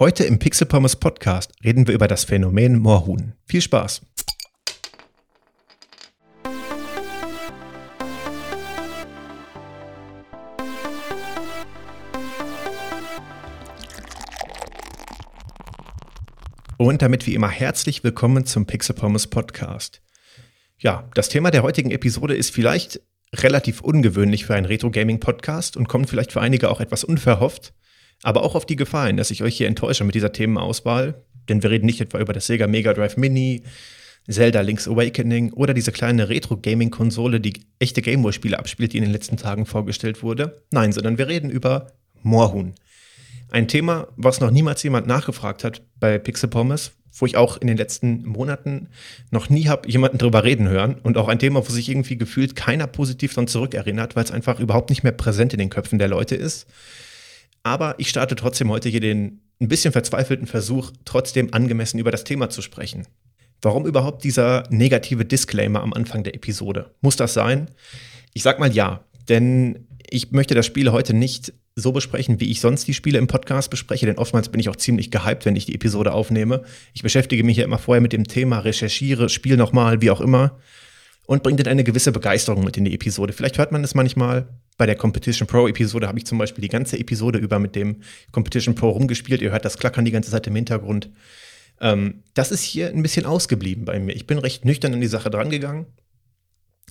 Heute im Pixel Pommes Podcast reden wir über das Phänomen Moorhuhn. Viel Spaß! Und damit wie immer herzlich willkommen zum Pixel Pommes Podcast. Ja, das Thema der heutigen Episode ist vielleicht relativ ungewöhnlich für einen Retro Gaming Podcast und kommt vielleicht für einige auch etwas unverhofft aber auch auf die Gefallen, dass ich euch hier enttäusche mit dieser Themenauswahl. Denn wir reden nicht etwa über das Sega Mega Drive Mini, Zelda Link's Awakening oder diese kleine Retro-Gaming-Konsole, die echte Gameboy-Spiele abspielt, die in den letzten Tagen vorgestellt wurde. Nein, sondern wir reden über Moorhuhn. Ein Thema, was noch niemals jemand nachgefragt hat bei Pixel Pommes, wo ich auch in den letzten Monaten noch nie habe jemanden drüber reden hören und auch ein Thema, wo sich irgendwie gefühlt keiner positiv dran zurückerinnert, weil es einfach überhaupt nicht mehr präsent in den Köpfen der Leute ist. Aber ich starte trotzdem heute hier den ein bisschen verzweifelten Versuch, trotzdem angemessen über das Thema zu sprechen. Warum überhaupt dieser negative Disclaimer am Anfang der Episode? Muss das sein? Ich sag mal ja, denn ich möchte das Spiel heute nicht so besprechen, wie ich sonst die Spiele im Podcast bespreche, denn oftmals bin ich auch ziemlich gehypt, wenn ich die Episode aufnehme. Ich beschäftige mich ja immer vorher mit dem Thema, recherchiere, spiele nochmal, wie auch immer und bringt dann eine gewisse Begeisterung mit in die Episode. Vielleicht hört man es manchmal. Bei der Competition Pro Episode habe ich zum Beispiel die ganze Episode über mit dem Competition Pro rumgespielt. Ihr hört das Klackern die ganze Zeit im Hintergrund. Ähm, das ist hier ein bisschen ausgeblieben bei mir. Ich bin recht nüchtern an die Sache drangegangen.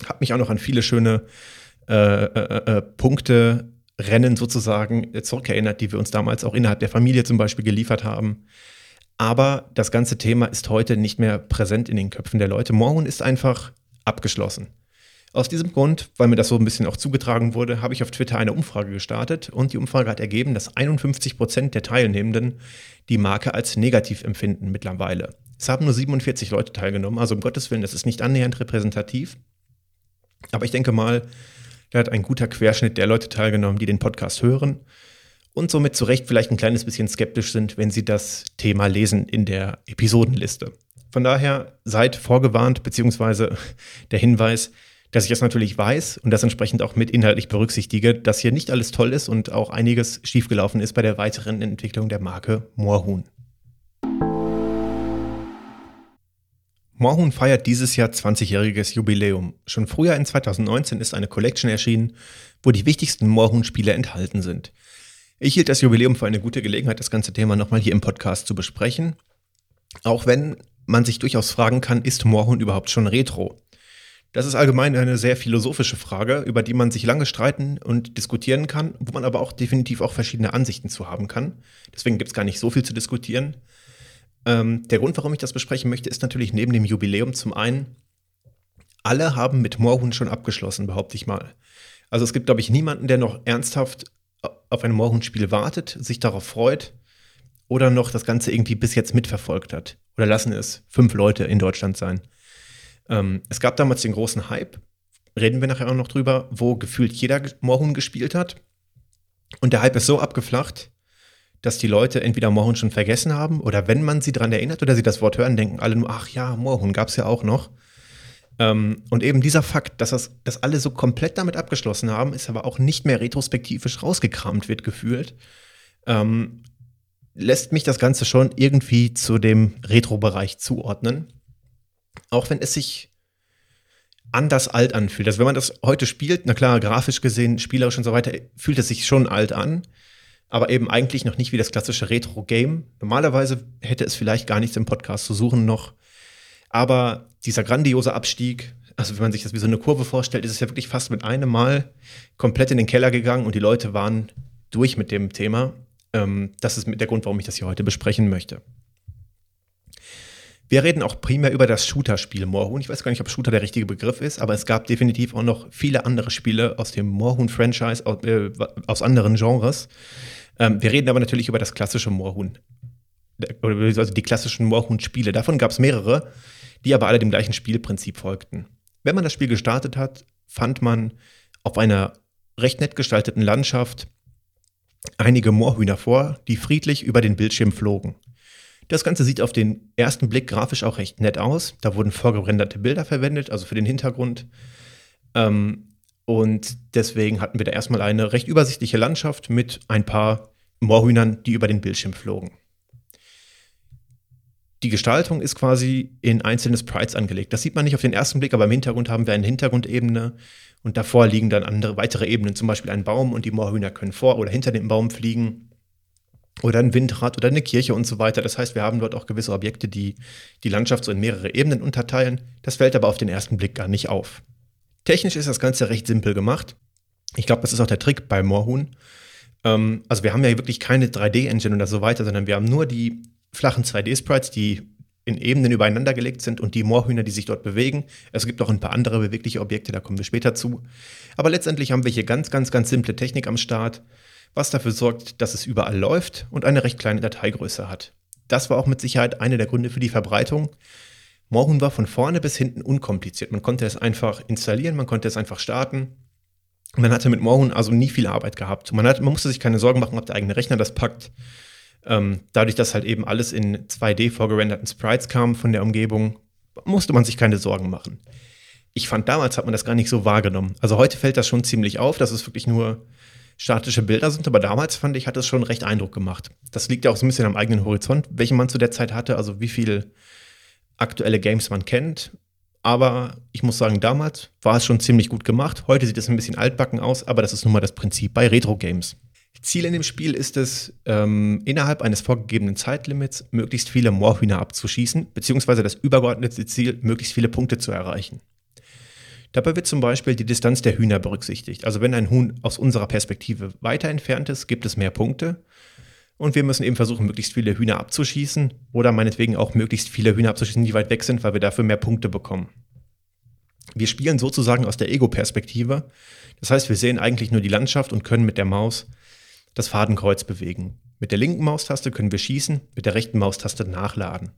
Habe mich auch noch an viele schöne äh, äh, äh, Punkte, Rennen sozusagen zurückerinnert, die wir uns damals auch innerhalb der Familie zum Beispiel geliefert haben. Aber das ganze Thema ist heute nicht mehr präsent in den Köpfen der Leute. Morgen ist einfach abgeschlossen. Aus diesem Grund, weil mir das so ein bisschen auch zugetragen wurde, habe ich auf Twitter eine Umfrage gestartet und die Umfrage hat ergeben, dass 51 Prozent der Teilnehmenden die Marke als negativ empfinden mittlerweile. Es haben nur 47 Leute teilgenommen, also um Gottes Willen, das ist nicht annähernd repräsentativ. Aber ich denke mal, da hat ein guter Querschnitt der Leute teilgenommen, die den Podcast hören und somit zu Recht vielleicht ein kleines bisschen skeptisch sind, wenn sie das Thema lesen in der Episodenliste. Von daher seid vorgewarnt, beziehungsweise der Hinweis, dass ich das natürlich weiß und das entsprechend auch mit inhaltlich berücksichtige, dass hier nicht alles toll ist und auch einiges schiefgelaufen ist bei der weiteren Entwicklung der Marke Moorhuhn. Moorhuhn feiert dieses Jahr 20-jähriges Jubiläum. Schon früher in 2019 ist eine Collection erschienen, wo die wichtigsten Moorhuhn-Spiele enthalten sind. Ich hielt das Jubiläum für eine gute Gelegenheit, das ganze Thema nochmal hier im Podcast zu besprechen. Auch wenn man sich durchaus fragen kann, ist Moorhuhn überhaupt schon Retro? Das ist allgemein eine sehr philosophische Frage, über die man sich lange streiten und diskutieren kann, wo man aber auch definitiv auch verschiedene Ansichten zu haben kann. Deswegen gibt es gar nicht so viel zu diskutieren. Ähm, der Grund, warum ich das besprechen möchte, ist natürlich neben dem Jubiläum zum einen, alle haben mit Moorhuhn schon abgeschlossen, behaupte ich mal. Also es gibt, glaube ich, niemanden, der noch ernsthaft auf ein Moorhuhn-Spiel wartet, sich darauf freut oder noch das Ganze irgendwie bis jetzt mitverfolgt hat. Oder lassen es fünf Leute in Deutschland sein. Ähm, es gab damals den großen Hype, reden wir nachher auch noch drüber, wo gefühlt jeder Moorhuhn gespielt hat. Und der Hype ist so abgeflacht, dass die Leute entweder Moorhuhn schon vergessen haben oder wenn man sie daran erinnert oder sie das Wort hören, denken alle nur, ach ja, Moorhuhn gab es ja auch noch. Ähm, und eben dieser Fakt, dass, das, dass alle so komplett damit abgeschlossen haben, ist aber auch nicht mehr retrospektivisch rausgekramt wird gefühlt. Ähm, lässt mich das Ganze schon irgendwie zu dem Retro-Bereich zuordnen. Auch wenn es sich anders alt anfühlt. Also wenn man das heute spielt, na klar, grafisch gesehen, spielerisch und so weiter, fühlt es sich schon alt an. Aber eben eigentlich noch nicht wie das klassische Retro-Game. Normalerweise hätte es vielleicht gar nichts im Podcast zu suchen noch. Aber dieser grandiose Abstieg, also wenn man sich das wie so eine Kurve vorstellt, ist es ja wirklich fast mit einem Mal komplett in den Keller gegangen und die Leute waren durch mit dem Thema. Ähm, das ist der Grund, warum ich das hier heute besprechen möchte. Wir reden auch primär über das Shooter-Spiel Moorhuhn. Ich weiß gar nicht, ob Shooter der richtige Begriff ist, aber es gab definitiv auch noch viele andere Spiele aus dem Moorhuhn-Franchise, aus, äh, aus, anderen Genres. Ähm, wir reden aber natürlich über das klassische Moorhuhn. Also die klassischen Moorhuhn-Spiele. Davon gab es mehrere, die aber alle dem gleichen Spielprinzip folgten. Wenn man das Spiel gestartet hat, fand man auf einer recht nett gestalteten Landschaft einige Moorhühner vor, die friedlich über den Bildschirm flogen. Das Ganze sieht auf den ersten Blick grafisch auch recht nett aus. Da wurden vorgerenderte Bilder verwendet, also für den Hintergrund. Ähm, und deswegen hatten wir da erstmal eine recht übersichtliche Landschaft mit ein paar Moorhühnern, die über den Bildschirm flogen. die Gestaltung ist quasi in einzelne Sprites angelegt. Das sieht man nicht auf den ersten Blick, aber im Hintergrund haben wir eine Hintergrundebene und davor liegen dann andere weitere Ebenen, zum Beispiel ein Baum und die Moorhühner können vor oder hinter dem Baum fliegen oder ein Windrad oder eine Kirche und so weiter. Das heißt, wir haben dort auch gewisse Objekte, die die Landschaft so in mehrere Ebenen unterteilen. Das fällt aber auf den ersten Blick gar nicht auf. Technisch ist das Ganze recht simpel gemacht. Ich glaube, das ist auch der Trick bei Moorhuhn. Ähm, also wir haben ja wirklich keine 3D-Engine oder so weiter, sondern wir haben nur die flachen 2D-Sprites, die in Ebenen übereinander gelegt sind und die Moorhühner, die sich dort bewegen. Es gibt auch ein paar andere bewegliche Objekte, da kommen wir später zu. Aber letztendlich haben wir hier ganz, ganz, ganz simple Technik am Start, was dafür sorgt, dass es überall läuft und eine recht kleine Dateigröße hat. Das war auch mit Sicherheit einer der Gründe für die Verbreitung. Moorhuhn war von vorne bis hinten unkompliziert. Man konnte es einfach installieren, man konnte es einfach starten. Man hatte mit Moorhuhn also nie viel Arbeit gehabt. Man, hat, man musste sich keine Sorgen machen, ob der eigene Rechner das packt. Ähm, dadurch, dass halt eben alles in 2D vorgerenderten Sprites kam von der Umgebung, musste man sich keine Sorgen machen. Ich fand, damals hat man das gar nicht so wahrgenommen. Also heute fällt das schon ziemlich auf, dass es wirklich nur statische Bilder sind, aber damals fand ich, hat es schon recht Eindruck gemacht. Das liegt ja auch so ein bisschen am eigenen Horizont, welchen man zu der Zeit hatte, also wie viele aktuelle Games man kennt. Aber ich muss sagen, damals war es schon ziemlich gut gemacht. Heute sieht es ein bisschen altbacken aus, aber das ist nun mal das Prinzip bei Retro-Games. Ziel in dem Spiel ist es, ähm, innerhalb eines vorgegebenen Zeitlimits möglichst viele Moorhühner abzuschießen, beziehungsweise das übergeordnete Ziel, möglichst viele Punkte zu erreichen. Dabei wird zum Beispiel die Distanz der Hühner berücksichtigt. Also wenn ein Huhn aus unserer Perspektive weiter entfernt ist, gibt es mehr Punkte. Und wir müssen eben versuchen, möglichst viele Hühner abzuschießen oder meinetwegen auch möglichst viele Hühner abzuschießen, die weit weg sind, weil wir dafür mehr Punkte bekommen. Wir spielen sozusagen aus der Ego-Perspektive. Das heißt, wir sehen eigentlich nur die Landschaft und können mit der Maus das Fadenkreuz bewegen. Mit der linken Maustaste können wir schießen, mit der rechten Maustaste nachladen.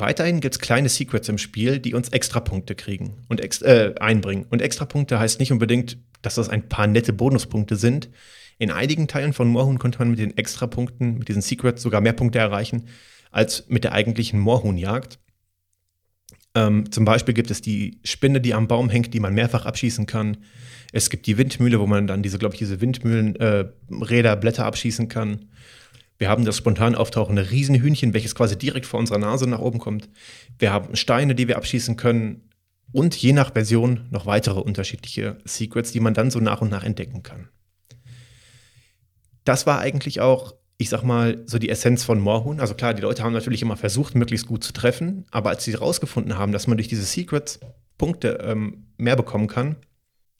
Weiterhin gibt es kleine Secrets im Spiel, die uns Extrapunkte kriegen und ex äh, einbringen. Und Extrapunkte heißt nicht unbedingt, dass das ein paar nette Bonuspunkte sind. In einigen Teilen von Moorhuhn konnte man mit den Extrapunkten, mit diesen Secrets sogar mehr Punkte erreichen als mit der eigentlichen Moorhuhnjagd. Ähm, zum Beispiel gibt es die Spinne, die am Baum hängt, die man mehrfach abschießen kann. Es gibt die Windmühle, wo man dann diese, glaube ich, diese Windmühlenräder, äh, Blätter abschießen kann. Wir haben das spontan auftauchende Riesenhühnchen, welches quasi direkt vor unserer Nase nach oben kommt. Wir haben Steine, die wir abschießen können. Und je nach Version noch weitere unterschiedliche Secrets, die man dann so nach und nach entdecken kann. Das war eigentlich auch, ich sag mal, so die Essenz von Moorhuhn. Also klar, die Leute haben natürlich immer versucht, möglichst gut zu treffen, aber als sie herausgefunden haben, dass man durch diese Secrets Punkte ähm, mehr bekommen kann,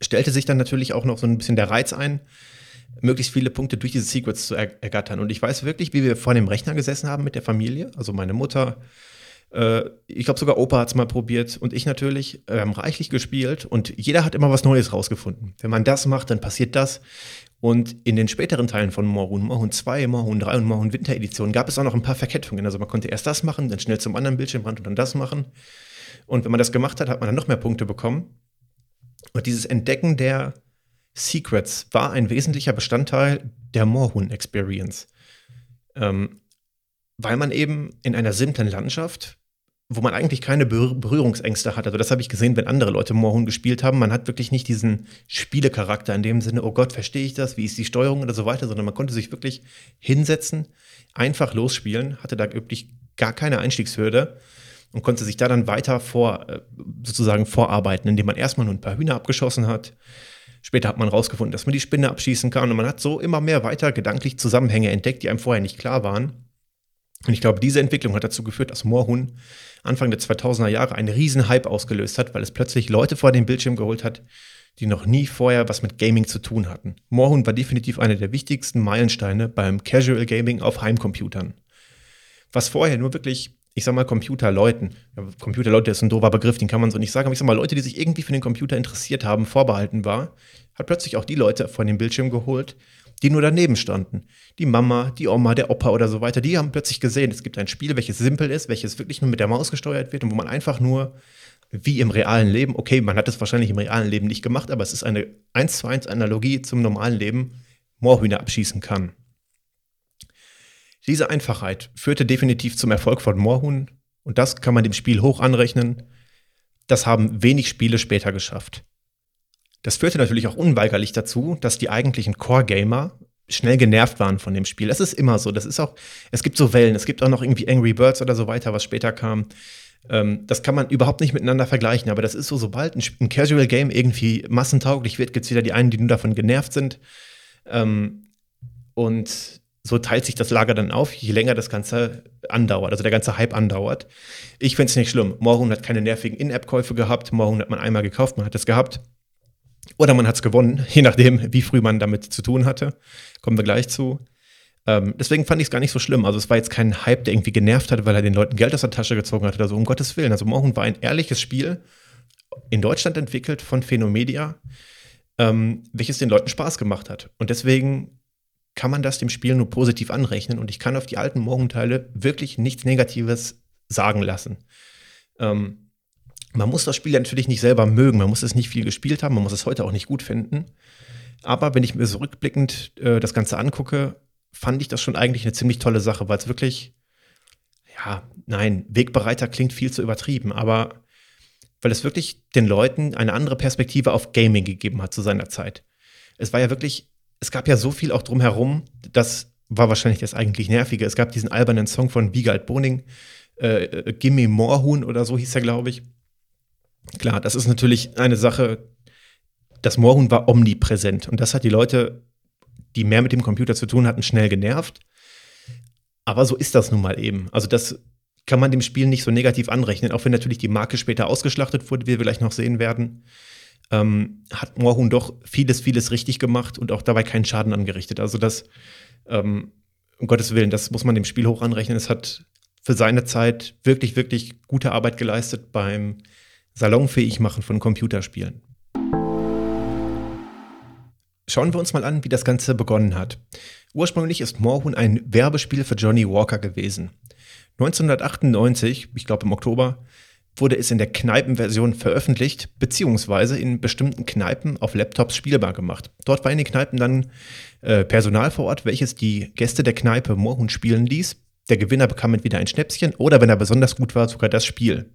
stellte sich dann natürlich auch noch so ein bisschen der Reiz ein, möglichst viele Punkte durch diese Secrets zu ergattern. Und ich weiß wirklich, wie wir vor dem Rechner gesessen haben mit der Familie, also meine Mutter, äh, ich glaube sogar Opa hat es mal probiert und ich natürlich, äh, haben reichlich gespielt und jeder hat immer was Neues rausgefunden. Wenn man das macht, dann passiert das. Und in den späteren Teilen von Morhun, Morhun 2, Morhun 3 und Morhun Winteredition gab es auch noch ein paar Verkettungen. Also man konnte erst das machen, dann schnell zum anderen Bildschirmrand und dann das machen. Und wenn man das gemacht hat, hat man dann noch mehr Punkte bekommen. Und dieses Entdecken der Secrets war ein wesentlicher Bestandteil der Moorhuhn Experience. Ähm, weil man eben in einer simplen Landschaft, wo man eigentlich keine Berührungsängste hat, also das habe ich gesehen, wenn andere Leute Moorhuhn gespielt haben, man hat wirklich nicht diesen Spielecharakter in dem Sinne, oh Gott, verstehe ich das, wie ist die Steuerung oder so weiter, sondern man konnte sich wirklich hinsetzen, einfach losspielen, hatte da wirklich gar keine Einstiegshürde und konnte sich da dann weiter vor, äh, sozusagen vorarbeiten, indem man erstmal nur ein paar Hühner abgeschossen hat. Später hat man herausgefunden, dass man die Spinne abschießen kann und man hat so immer mehr weiter gedanklich Zusammenhänge entdeckt, die einem vorher nicht klar waren. Und ich glaube, diese Entwicklung hat dazu geführt, dass Moorhuhn Anfang der 2000er Jahre einen riesen Hype ausgelöst hat, weil es plötzlich Leute vor den Bildschirm geholt hat, die noch nie vorher was mit Gaming zu tun hatten. Moorhuhn war definitiv einer der wichtigsten Meilensteine beim Casual Gaming auf Heimcomputern. Was vorher nur wirklich ich sag mal, Computerleuten, ja, Computerleute ist ein doofer Begriff, den kann man so nicht sagen, aber ich sag mal, Leute, die sich irgendwie für den Computer interessiert haben, vorbehalten war, hat plötzlich auch die Leute von dem Bildschirm geholt, die nur daneben standen. Die Mama, die Oma, der Opa oder so weiter, die haben plötzlich gesehen, es gibt ein Spiel, welches simpel ist, welches wirklich nur mit der Maus gesteuert wird und wo man einfach nur wie im realen Leben, okay, man hat es wahrscheinlich im realen Leben nicht gemacht, aber es ist eine 1 zu 1 Analogie zum normalen Leben, Moorhühner abschießen kann. Diese Einfachheit führte definitiv zum Erfolg von Moorhuhn und das kann man dem Spiel hoch anrechnen. Das haben wenig Spiele später geschafft. Das führte natürlich auch unweigerlich dazu, dass die eigentlichen Core-Gamer schnell genervt waren von dem Spiel. Das ist immer so. Das ist auch, es gibt so Wellen. Es gibt auch noch irgendwie Angry Birds oder so weiter, was später kam. Ähm, das kann man überhaupt nicht miteinander vergleichen, aber das ist so, sobald ein, ein Casual Game irgendwie massentauglich wird, gibt es wieder die einen, die nur davon genervt sind. Ähm, und so teilt sich das Lager dann auf, je länger das Ganze andauert, also der ganze Hype andauert. Ich finde es nicht schlimm. Morgen hat keine nervigen In-App-Käufe gehabt. Morgen hat man einmal gekauft, man hat es gehabt. Oder man hat es gewonnen, je nachdem, wie früh man damit zu tun hatte. Kommen wir gleich zu. Ähm, deswegen fand ich es gar nicht so schlimm. Also es war jetzt kein Hype, der irgendwie genervt hat, weil er den Leuten Geld aus der Tasche gezogen hat oder so, um Gottes Willen. Also Morgen war ein ehrliches Spiel, in Deutschland entwickelt von Phenomedia, ähm, welches den Leuten Spaß gemacht hat. Und deswegen kann man das dem Spiel nur positiv anrechnen und ich kann auf die alten Morgenteile wirklich nichts Negatives sagen lassen. Ähm, man muss das Spiel natürlich nicht selber mögen, man muss es nicht viel gespielt haben, man muss es heute auch nicht gut finden. Aber wenn ich mir so rückblickend äh, das Ganze angucke, fand ich das schon eigentlich eine ziemlich tolle Sache, weil es wirklich, ja, nein, Wegbereiter klingt viel zu übertrieben, aber weil es wirklich den Leuten eine andere Perspektive auf Gaming gegeben hat zu seiner Zeit. Es war ja wirklich, es gab ja so viel auch drumherum, das war wahrscheinlich das eigentlich Nervige. Es gab diesen albernen Song von Wiegald Boning, äh, äh Gimme Moorhuhn oder so hieß er, glaube ich. Klar, das ist natürlich eine Sache, das Moorhuhn war omnipräsent und das hat die Leute, die mehr mit dem Computer zu tun hatten, schnell genervt. Aber so ist das nun mal eben. Also das kann man dem Spiel nicht so negativ anrechnen, auch wenn natürlich die Marke später ausgeschlachtet wurde, wie wir gleich noch sehen werden. Ähm, hat Moorhuhn doch vieles, vieles richtig gemacht und auch dabei keinen Schaden angerichtet. Also das, ähm, um Gottes Willen, das muss man dem Spiel hoch anrechnen. Es hat für seine Zeit wirklich, wirklich gute Arbeit geleistet beim salonfähig machen von Computerspielen. Schauen wir uns mal an, wie das Ganze begonnen hat. Ursprünglich ist Moorhuhn ein Werbespiel für Johnny Walker gewesen. 1998, ich glaube im Oktober, wurde es in der Kneipenversion veröffentlicht, beziehungsweise in bestimmten Kneipen auf Laptops spielbar gemacht. Dort war in den Kneipen dann äh, Personal vor Ort, welches die Gäste der Kneipe Moorhuhn spielen ließ. Der Gewinner bekam entweder ein Schnäpschen oder, wenn er besonders gut war, sogar das Spiel.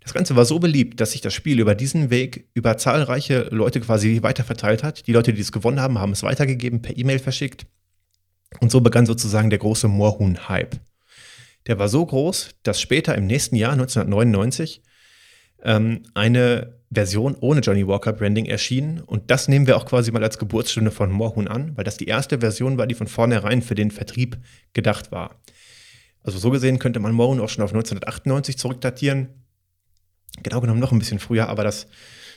Das Ganze war so beliebt, dass sich das Spiel über diesen Weg über zahlreiche Leute quasi weiterverteilt hat. Die Leute, die es gewonnen haben, haben es weitergegeben, per E-Mail verschickt. Und so begann sozusagen der große Moorhuhn-Hype. Der war so groß, dass später im nächsten Jahr, 1999, ähm, eine Version ohne Johnny Walker Branding erschien. Und das nehmen wir auch quasi mal als Geburtsstunde von Moorhuhn an, weil das die erste Version war, die von vornherein für den Vertrieb gedacht war. Also so gesehen könnte man Moorhuhn auch schon auf 1998 zurückdatieren genau genommen noch ein bisschen früher, aber das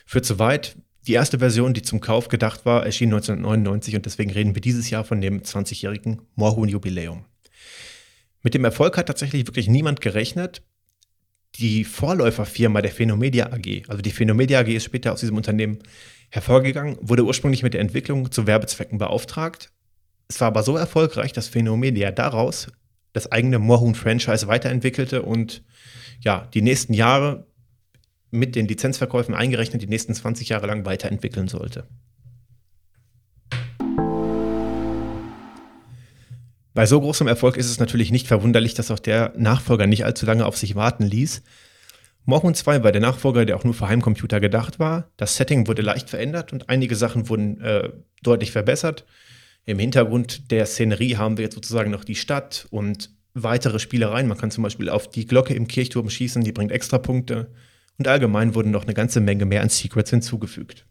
führt zu weit. Die erste Version, die zum Kauf gedacht war, erschien 1999 und deswegen reden wir dieses Jahr von dem 20-jährigen Moorhuhn-Jubiläum. Mit dem Erfolg hat tatsächlich wirklich niemand gerechnet. Die Vorläuferfirma der Phenomedia AG, also die Phenomedia AG ist später aus diesem Unternehmen hervorgegangen, wurde ursprünglich mit der Entwicklung zu Werbezwecken beauftragt. Es war aber so erfolgreich, dass Phenomedia daraus das eigene Moorhuhn-Franchise weiterentwickelte und ja, die nächsten Jahre mit den Lizenzverkäufen eingerechnet die nächsten 20 Jahre lang weiterentwickeln sollte. Bei so großem Erfolg ist es natürlich nicht verwunderlich, dass auch der Nachfolger nicht allzu lange auf sich warten ließ. Mormon 2 war der Nachfolger, der auch nur für Heimcomputer gedacht war. Das Setting wurde leicht verändert und einige Sachen wurden äh, deutlich verbessert. Im Hintergrund der Szenerie haben wir jetzt sozusagen noch die Stadt und weitere Spielereien. Man kann zum Beispiel auf die Glocke im Kirchturm schießen, die bringt extra Punkte und allgemein wurden noch eine ganze Menge mehr an Secrets hinzugefügt.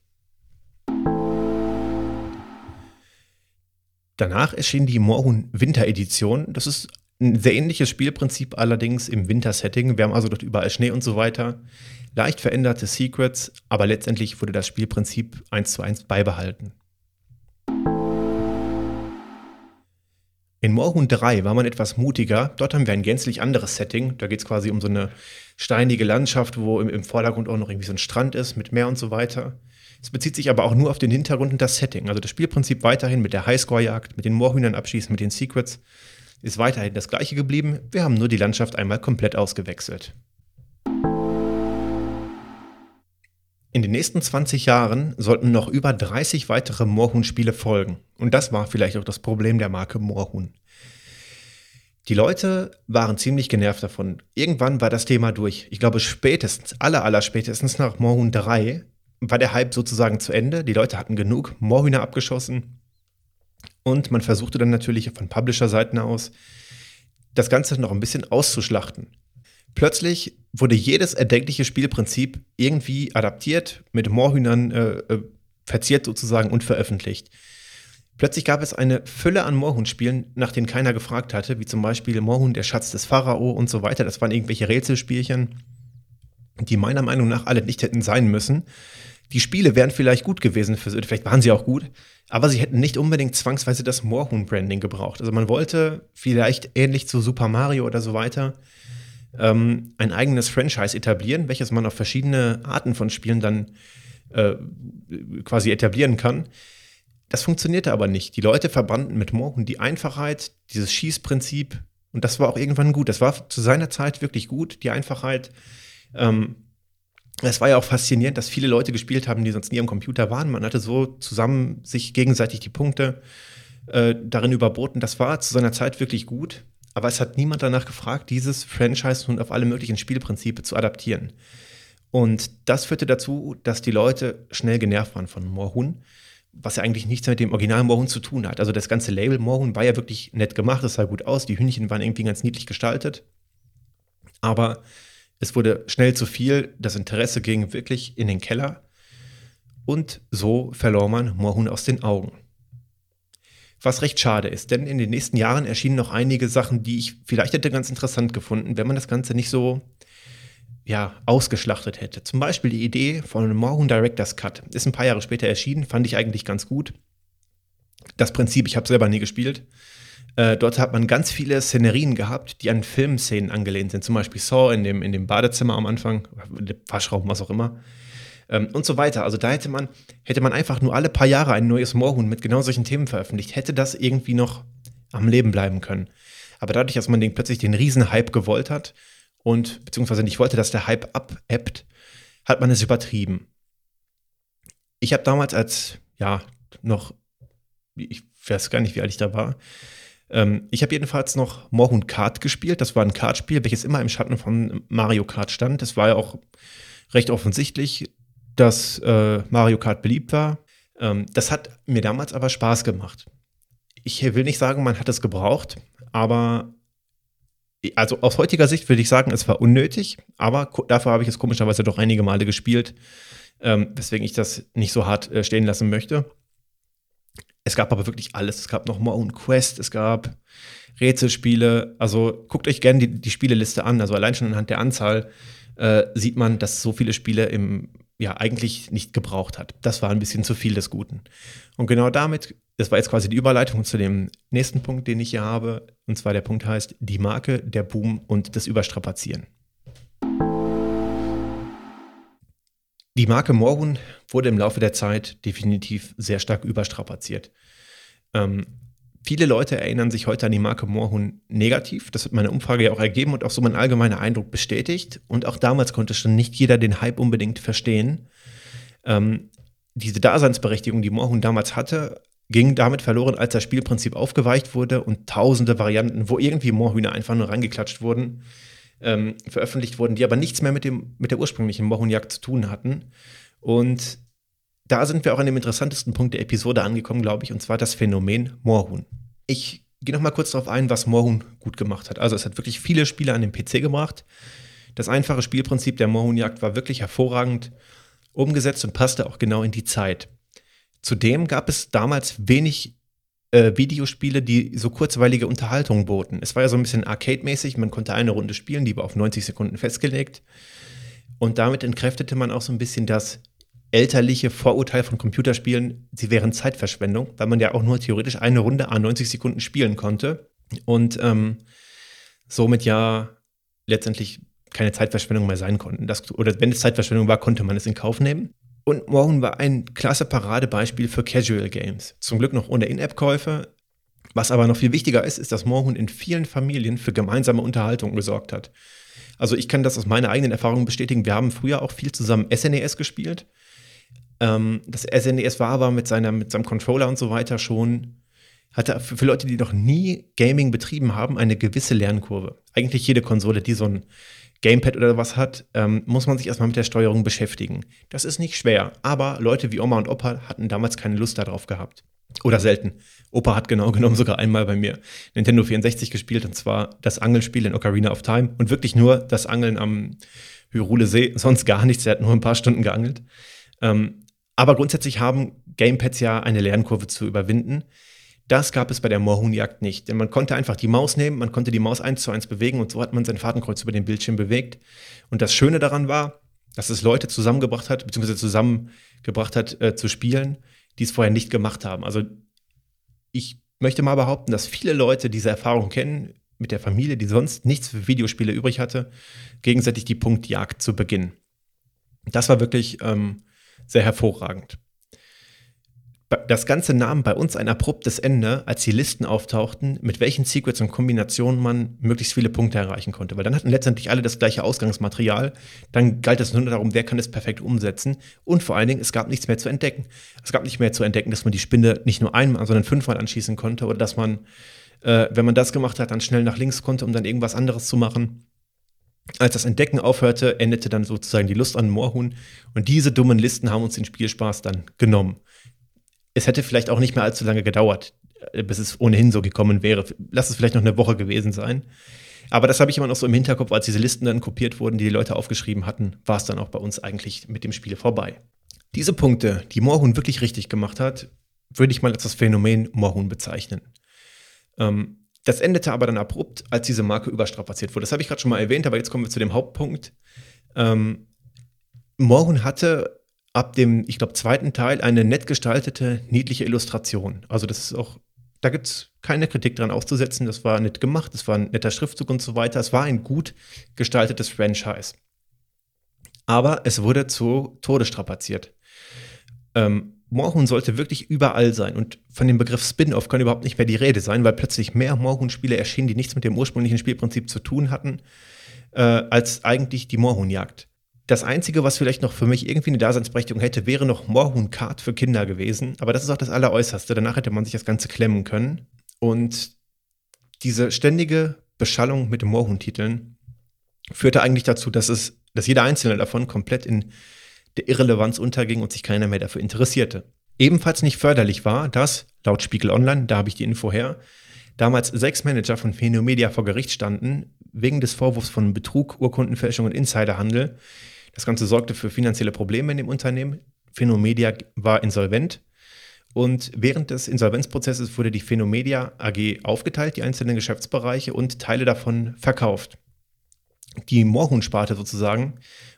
Danach erschien die Moorhuhn Winter Edition. Das ist ein sehr ähnliches Spielprinzip, allerdings im Wintersetting. Wir haben also dort überall Schnee und so weiter. Leicht veränderte Secrets, aber letztendlich wurde das Spielprinzip eins zu eins beibehalten. In Moorhuhn 3 war man etwas mutiger. Dort haben wir ein gänzlich anderes Setting. Da geht es quasi um so eine steinige Landschaft, wo im, im, Vordergrund auch noch irgendwie so ein Strand ist mit Meer und so weiter. Es bezieht sich aber auch nur auf den Hintergrund und das Setting. Also das Spielprinzip weiterhin mit der Highscore-Jagd, mit den Moorhühnern abschießen, mit den Secrets ist weiterhin das gleiche geblieben. Wir haben nur die Landschaft einmal komplett ausgewechselt. In den nächsten 20 Jahren sollten noch über 30 weitere Moorhuhn-Spiele folgen. Und das war vielleicht auch das Problem der Marke Moorhuhn. Die Leute waren ziemlich genervt davon. Irgendwann war das Thema durch. Ich glaube, spätestens, aller, aller spätestens nach Moorhuhn 3 war der Hype sozusagen zu Ende. Die Leute hatten genug Moorhühner abgeschossen. Und man versuchte dann natürlich von Publisher-Seiten aus, das Ganze noch ein bisschen auszuschlachten. Plötzlich wurde jedes erdenkliche Spielprinzip irgendwie adaptiert, mit Moorhühnern äh, äh, verziert sozusagen und veröffentlicht. Plötzlich gab es eine Fülle an Moorhuhn-Spielen, nach denen keiner gefragt hatte, wie zum Beispiel Moorhuhn, der Schatz des Pharao und so weiter. Das waren irgendwelche Rätselspielchen, die meiner Meinung nach alle nicht hätten sein müssen. Die Spiele wären vielleicht gut gewesen, für, vielleicht waren sie auch gut, aber sie hätten nicht unbedingt zwangsweise das Moorhuhn-Branding gebraucht. Also man wollte vielleicht ähnlich zu Super Mario oder so weiter ähm, ein eigenes Franchise etablieren, welches man auf verschiedene Arten von Spielen dann äh, quasi etablieren kann. Das funktionierte aber nicht. Die Leute verbanden mit Moorhuhn die Einfachheit, dieses Schießprinzip und das war auch irgendwann gut. Das war zu seiner Zeit wirklich gut, die Einfachheit. Ähm, es war ja auch faszinierend, dass viele Leute gespielt haben, die sonst nie am Computer waren. Man hatte so zusammen sich gegenseitig die Punkte äh, darin überboten. Das war zu seiner Zeit wirklich gut. Aber es hat niemand danach gefragt, dieses Franchise nun auf alle möglichen Spielprinzipien zu adaptieren. Und das führte dazu, dass die Leute schnell genervt waren von Moorhuhn, was ja eigentlich nichts mit dem Original Moorhuhn zu tun hat. Also das ganze Label Moorhuhn war ja wirklich nett gemacht, es sah gut aus, die Hühnchen waren irgendwie ganz niedlich gestaltet. Aber es wurde schnell zu viel, das Interesse ging wirklich in den Keller und so verlor man Moorhuhn aus den Augen. Was recht schade ist, denn in den nächsten Jahren erschienen noch einige Sachen, die ich vielleicht hätte ganz interessant gefunden, wenn man das Ganze nicht so ja, ausgeschlachtet hätte. Zum Beispiel die Idee von Moorhuhn Director's Cut. Ist ein paar Jahre später erschienen, fand ich eigentlich ganz gut. Das Prinzip, ich habe selber nie gespielt, äh, dort hat man ganz viele Szenerien gehabt, die an Filmszenen angelehnt sind. Zum Beispiel Saw in dem, in dem Badezimmer am Anfang, Waschraum, was auch immer. Ähm, und so weiter. Also da hätte man, hätte man einfach nur alle paar Jahre ein neues Moorhuhn mit genau solchen Themen veröffentlicht, hätte das irgendwie noch am Leben bleiben können. Aber dadurch, dass man den, plötzlich den Riesenhype gewollt hat und beziehungsweise nicht wollte, dass der Hype abebbt, hat man es übertrieben. Ich habe damals als, ja, noch, ich weiß gar nicht, wie alt ich da war, ähm, ich habe jedenfalls noch Moorhuhn Kart gespielt. Das war ein Kartspiel, welches immer im Schatten von Mario Kart stand. Es war ja auch recht offensichtlich, dass äh, Mario Kart beliebt war. Ähm, das hat mir damals aber Spaß gemacht. Ich will nicht sagen, man hat es gebraucht, aber also aus heutiger Sicht würde ich sagen, es war unnötig, aber dafür habe ich es komischerweise doch einige Male gespielt, ähm, weswegen ich das nicht so hart äh, stehen lassen möchte. Es gab aber wirklich alles. Es gab noch Moon Quest, es gab Rätselspiele. Also guckt euch gerne die, die Spieleliste an. Also allein schon anhand der Anzahl äh, sieht man, dass so viele Spiele im, ja, eigentlich nicht gebraucht hat. Das war ein bisschen zu viel des Guten. Und genau damit, das war jetzt quasi die Überleitung zu dem nächsten Punkt, den ich hier habe. Und zwar der Punkt heißt die Marke, der Boom und das Überstrapazieren. Die Marke Moorhuhn wurde im Laufe der Zeit definitiv sehr stark überstrapaziert. Ähm, viele Leute erinnern sich heute an die Marke Moorhuhn negativ. Das hat meine Umfrage ja auch ergeben und auch so mein allgemeiner Eindruck bestätigt. Und auch damals konnte schon nicht jeder den Hype unbedingt verstehen. Ähm, diese Daseinsberechtigung, die Moorhuhn damals hatte, ging damit verloren, als das Spielprinzip aufgeweicht wurde und tausende Varianten, wo irgendwie Moorhühner einfach nur reingeklatscht wurden, ähm, veröffentlicht wurden, die aber nichts mehr mit, dem, mit der ursprünglichen Moorhuhnjagd zu tun hatten. Und da sind wir auch an dem interessantesten Punkt der Episode angekommen, glaube ich, und zwar das Phänomen Moorhuhn. Ich gehe noch mal kurz darauf ein, was Moorhuhn gut gemacht hat. Also es hat wirklich viele Spiele an den PC gebracht. Das einfache Spielprinzip der Moorhuhnjagd war wirklich hervorragend umgesetzt und passte auch genau in die Zeit. Zudem gab es damals wenig äh, Videospiele, die so kurzweilige Unterhaltung boten. Es war ja so ein bisschen arcade-mäßig, man konnte eine Runde spielen, die war auf 90 Sekunden festgelegt. Und damit entkräftete man auch so ein bisschen das elterliche Vorurteil von Computerspielen, sie wären Zeitverschwendung, weil man ja auch nur theoretisch eine Runde a 90 Sekunden spielen konnte. Und ähm, somit ja letztendlich keine Zeitverschwendung mehr sein konnten. Das, oder wenn es Zeitverschwendung war, konnte man es in Kauf nehmen. Und Morgen war ein klasse Paradebeispiel für Casual Games. Zum Glück noch ohne In-App-Käufe. Was aber noch viel wichtiger ist, ist, dass Moorhuhn in vielen Familien für gemeinsame Unterhaltung gesorgt hat. Also ich kann das aus meiner eigenen Erfahrung bestätigen. Wir haben früher auch viel zusammen SNES e gespielt. Ähm, das SNES e war aber mit, seiner, mit seinem Controller und so weiter schon, hatte für Leute, die noch nie Gaming betrieben haben, eine gewisse Lernkurve. Eigentlich jede Konsole, die so ein Gamepad oder was hat, ähm, muss man sich erstmal mit der Steuerung beschäftigen. Das ist nicht schwer, aber Leute wie Oma und Opa hatten damals keine Lust darauf gehabt. Oder selten. Opa hat genau genommen sogar einmal bei mir Nintendo 64 gespielt und zwar das Angelspiel in Ocarina of Time und wirklich nur das Angeln am Hyrule See, sonst gar nichts. Er hat nur ein paar Stunden geangelt. Ähm, aber grundsätzlich haben Gamepads ja eine Lernkurve zu überwinden. Das gab es bei der Moorhuhnjagd nicht, denn man konnte einfach die Maus nehmen, man konnte die Maus eins zu eins bewegen und so hat man sein Fadenkreuz über den Bildschirm bewegt. Und das Schöne daran war, dass es Leute zusammengebracht hat, beziehungsweise zusammengebracht hat äh, zu spielen, die es vorher nicht gemacht haben. Also ich möchte mal behaupten, dass viele Leute diese Erfahrung kennen, mit der Familie, die sonst nichts für Videospiele übrig hatte, gegenseitig die Punktjagd zu beginnen. Das war wirklich ähm, sehr hervorragend. Das Ganze nahm bei uns ein abruptes Ende, als die Listen auftauchten, mit welchen Secrets und Kombinationen man möglichst viele Punkte erreichen konnte. Weil dann hatten letztendlich alle das gleiche Ausgangsmaterial. Dann galt es nur darum, wer kann es perfekt umsetzen. Und vor allen Dingen, es gab nichts mehr zu entdecken. Es gab nicht mehr zu entdecken, dass man die Spinne nicht nur einmal, sondern fünfmal anschießen konnte oder dass man, äh, wenn man das gemacht hat, dann schnell nach links konnte, um dann irgendwas anderes zu machen. Als das Entdecken aufhörte, endete dann sozusagen die Lust an Moorhuhn. Und diese dummen Listen haben uns den Spielspaß dann genommen. Es hätte vielleicht auch nicht mehr allzu lange gedauert, äh, bis es ohnehin so gekommen wäre. Lass es vielleicht noch eine Woche gewesen sein. Aber das habe ich immer noch so im Hinterkopf, als diese Listen dann kopiert wurden, die die Leute aufgeschrieben hatten, war es dann auch bei uns eigentlich mit dem Spiel vorbei. Diese Punkte, die Moorhuhn wirklich richtig gemacht hat, würde ich mal als das Phänomen Moorhuhn bezeichnen. Ähm, das endete aber dann abrupt, als diese Marke überstrapaziert wurde. Das habe ich gerade schon mal erwähnt, aber jetzt kommen wir zu dem Hauptpunkt. Ähm, Morhun hatte ab dem, ich glaube, zweiten Teil eine nett gestaltete, niedliche Illustration. Also das ist auch, da gibt es keine Kritik dran auszusetzen. Das war nett gemacht, es war ein netter Schriftzug und so weiter. Es war ein gut gestaltetes Franchise. Aber es wurde zu Tode strapaziert. Ähm, Moorhuhn sollte wirklich überall sein. Und von dem Begriff Spin-off kann überhaupt nicht mehr die Rede sein, weil plötzlich mehr Moorhuhn-Spiele erschienen, die nichts mit dem ursprünglichen Spielprinzip zu tun hatten, äh, als eigentlich die Moorhuhn-Jagd. Das Einzige, was vielleicht noch für mich irgendwie eine Daseinsberechtigung hätte, wäre noch Moorhuhn Kart für Kinder gewesen. Aber das ist auch das Alleräußerste. Danach hätte man sich das Ganze klemmen können. Und diese ständige Beschallung mit den Moorhuhn-Titeln führte eigentlich dazu, dass es, dass jeder einzelne davon komplett in der Irrelevanz unterging und sich keiner mehr dafür interessierte. Ebenfalls nicht förderlich war, dass, laut Spiegel Online, da habe ich die Info her, damals sechs Manager von Phenomedia vor Gericht standen, wegen des Vorwurfs von Betrug, Urkundenfälschung und Insiderhandel. Das Ganze sorgte für finanzielle Probleme in dem Unternehmen. Phenomedia war insolvent. Und während des Insolvenzprozesses wurde die Phenomedia AG aufgeteilt, die einzelnen Geschäftsbereiche und Teile davon verkauft. Die Moorhuhn-Sparte sozusagen,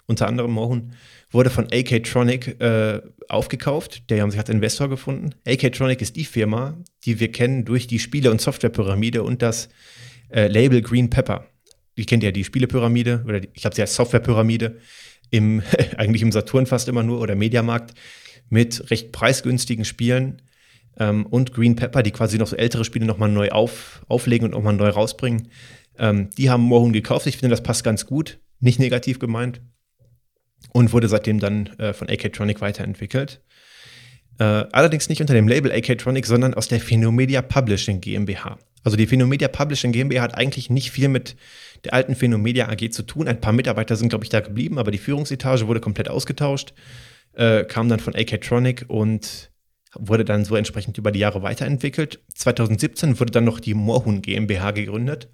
unter anderem Moorhuhn, wurde von AK Tronic äh, aufgekauft. Der haben sich als Investor gefunden. AK Tronic ist die Firma, die wir kennen durch die Spiele- und Softwarepyramide und das äh, Label Green Pepper. Die kennt ja die Spielepyramide oder die, ich glaube, sie heißt Softwarepyramide im eigentlich im Saturn fast immer nur oder Mediamarkt mit recht preisgünstigen Spielen ähm, und Green Pepper, die quasi noch so ältere Spiele nochmal neu auf, auflegen und nochmal neu rausbringen. Ähm, die haben Moorhuhn gekauft. Ich finde, das passt ganz gut. Nicht negativ gemeint und wurde seitdem dann äh, von AK-Tronic weiterentwickelt. Äh, allerdings nicht unter dem Label AK-Tronic, sondern aus der Phenomedia Publishing GmbH. Also die Phenomedia Publishing GmbH hat eigentlich nicht viel mit der alten Phenomedia AG zu tun. Ein paar Mitarbeiter sind, glaube ich, da geblieben, aber die Führungsetage wurde komplett ausgetauscht, äh, kam dann von AK-Tronic und wurde dann so entsprechend über die Jahre weiterentwickelt. 2017 wurde dann noch die Moorhuhn GmbH gegründet,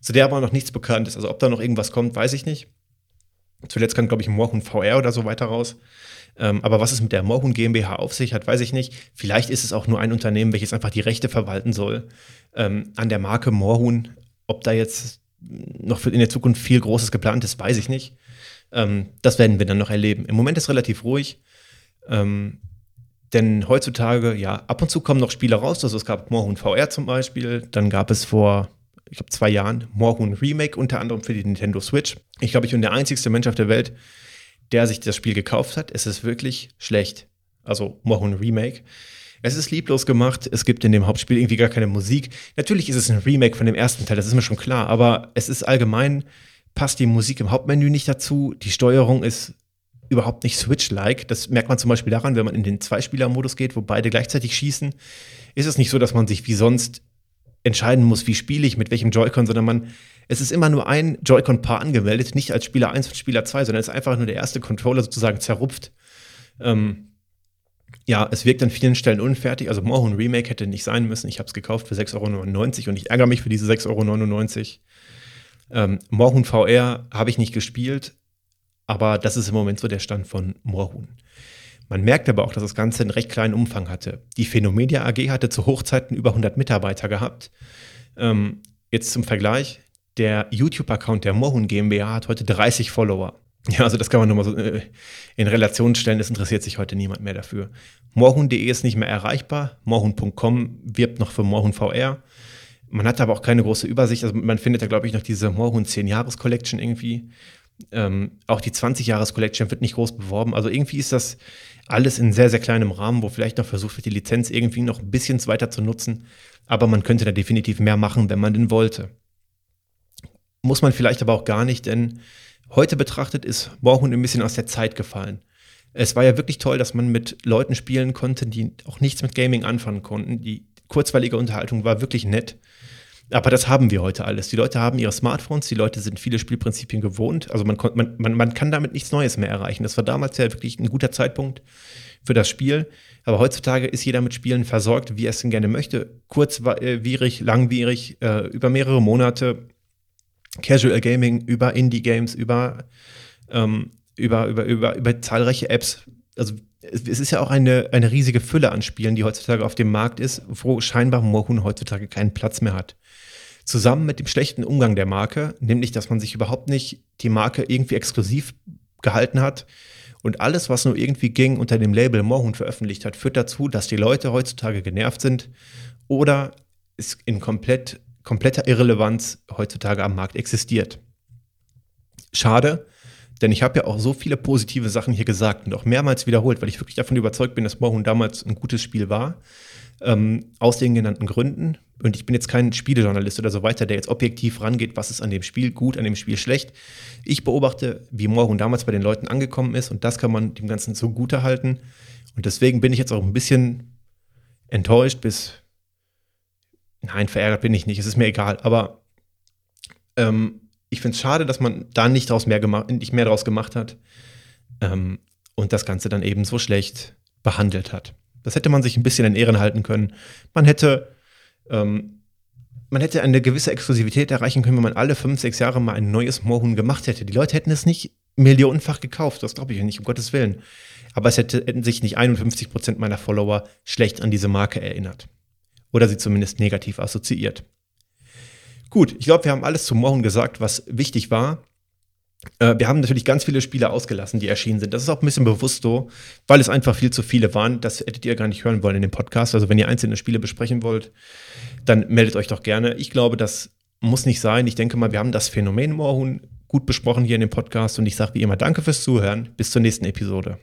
zu der aber noch nichts bekannt ist. Also ob da noch irgendwas kommt, weiß ich nicht. Zuletzt kann, glaube ich, Moorhuhn VR oder so weiter raus. Ähm, aber was es mit der Moorhuhn GmbH auf sich hat, weiß ich nicht. Vielleicht ist es auch nur ein Unternehmen, welches einfach die Rechte verwalten soll ähm, an der Marke Moorhuhn. Ob da jetzt noch in der Zukunft viel Großes geplant ist, weiß ich nicht. Ähm, das werden wir dann noch erleben. Im Moment ist relativ ruhig. Denn heutzutage, ja, ab und zu kommen noch Spiele raus. Also es gab Moorhuhn VR zum Beispiel. Dann gab es vor ich glaube, zwei Jahren Moorhuhn Remake, unter anderem für die Nintendo Switch. Ich glaube, ich bin der einzigste Mensch auf der Welt, der sich das Spiel gekauft hat. Es ist wirklich schlecht. Also Moorhuhn Remake. Es ist lieblos gemacht. Es gibt in dem Hauptspiel irgendwie gar keine Musik. Natürlich ist es ein Remake von dem ersten Teil, das ist mir schon klar. Aber es ist allgemein, passt die Musik im Hauptmenü nicht dazu. Die Steuerung ist überhaupt nicht Switch-like. Das merkt man zum Beispiel daran, wenn man in den Zweispieler-Modus geht, wo beide gleichzeitig schießen. Ist es nicht so, dass man sich wie sonst entscheiden muss, wie spiele ich, mit welchem Joy-Con, sondern man, es ist immer nur ein Joy-Con-Paar angemeldet, nicht als Spieler 1 und Spieler 2, sondern es ist einfach nur der erste Controller sozusagen zerrupft. Ähm, ja, es wirkt an vielen Stellen unfertig. Also Moorhuhn Remake hätte nicht sein müssen. Ich habe es gekauft für 6,99 Euro und ich ärgere mich für diese 6,99 Euro. Ähm, Moorhuhn VR habe ich nicht gespielt, aber das ist im Moment so der Stand von Moorhuhn. Man merkt aber auch, dass das Ganze einen recht kleinen Umfang hatte. Die Phenomedia AG hatte zu Hochzeiten über 100 Mitarbeiter gehabt. Ähm, jetzt zum Vergleich, der YouTube-Account der Mohun GmbH hat heute 30 Follower. Ja, also das kann man nur mal so äh, in Relation stellen, das interessiert sich heute niemand mehr dafür. Morhun.de ist nicht mehr erreichbar, morhun.com wirbt noch für Morhun VR. Man hat aber auch keine große Übersicht, also man findet da glaube ich noch diese Morhun 10-Jahres-Collection irgendwie. Ähm, auch die 20-Jahres-Collection wird nicht groß beworben. Also irgendwie ist das alles in sehr, sehr kleinem Rahmen, wo vielleicht noch versucht wird, die Lizenz irgendwie noch ein bisschen weiter zu nutzen. Aber man könnte da definitiv mehr machen, wenn man denn wollte. Muss man vielleicht aber auch gar nicht, denn heute betrachtet ist Warhund ein bisschen aus der Zeit gefallen. Es war ja wirklich toll, dass man mit Leuten spielen konnte, die auch nichts mit Gaming anfangen konnten. Die kurzweilige Unterhaltung war wirklich nett. Aber das haben wir heute alles. Die Leute haben ihre Smartphones, die Leute sind viele Spielprinzipien gewohnt. Also man, man, man, man kann damit nichts Neues mehr erreichen. Das war damals ja wirklich ein guter Zeitpunkt für das Spiel. Aber heutzutage ist jeder mit Spielen versorgt, wie er es denn gerne möchte. Kurzwierig, langwierig, äh, über mehrere Monate. Casual Gaming, über Indie-Games, über, ähm, über, über, über, über zahlreiche Apps. Also es ist ja auch eine, eine riesige Fülle an Spielen, die heutzutage auf dem Markt ist, wo scheinbar Mohun heutzutage keinen Platz mehr hat. Zusammen mit dem schlechten Umgang der Marke, nämlich dass man sich überhaupt nicht die Marke irgendwie exklusiv gehalten hat und alles, was nur irgendwie ging, unter dem Label Mohun veröffentlicht hat, führt dazu, dass die Leute heutzutage genervt sind oder es in komplett, kompletter Irrelevanz heutzutage am Markt existiert. Schade, denn ich habe ja auch so viele positive Sachen hier gesagt und auch mehrmals wiederholt, weil ich wirklich davon überzeugt bin, dass Moorhuhn damals ein gutes Spiel war. Ähm, aus den genannten Gründen. Und ich bin jetzt kein Spielejournalist oder so weiter, der jetzt objektiv rangeht, was ist an dem Spiel gut, an dem Spiel schlecht. Ich beobachte, wie Moorhuhn damals bei den Leuten angekommen ist und das kann man dem Ganzen zugute halten. Und deswegen bin ich jetzt auch ein bisschen enttäuscht bis, nein, verärgert bin ich nicht, es ist mir egal, aber ähm, ich finde es schade, dass man da nicht, draus mehr, nicht mehr draus gemacht hat ähm, und das Ganze dann eben so schlecht behandelt hat. Das hätte man sich ein bisschen in Ehren halten können. Man hätte, ähm, man hätte eine gewisse Exklusivität erreichen können, wenn man alle fünf, sechs Jahre mal ein neues Moorhuhn gemacht hätte. Die Leute hätten es nicht millionenfach gekauft, das glaube ich nicht, um Gottes Willen. Aber es hätte, hätten sich nicht 51 Prozent meiner Follower schlecht an diese Marke erinnert. Oder sie zumindest negativ assoziiert. Gut, ich glaube, wir haben alles zum Morgen gesagt, was wichtig war. Äh, wir haben natürlich ganz viele Spiele ausgelassen, die erschienen sind. Das ist auch ein bisschen bewusst so, weil es einfach viel zu viele waren. Das hättet ihr gar nicht hören wollen in dem Podcast. Also wenn ihr einzelne Spiele besprechen wollt, dann meldet euch doch gerne. Ich glaube, das muss nicht sein. Ich denke mal, wir haben das Phänomen Moorhuhn gut besprochen hier in dem Podcast und ich sage wie immer Danke fürs Zuhören. Bis zur nächsten Episode.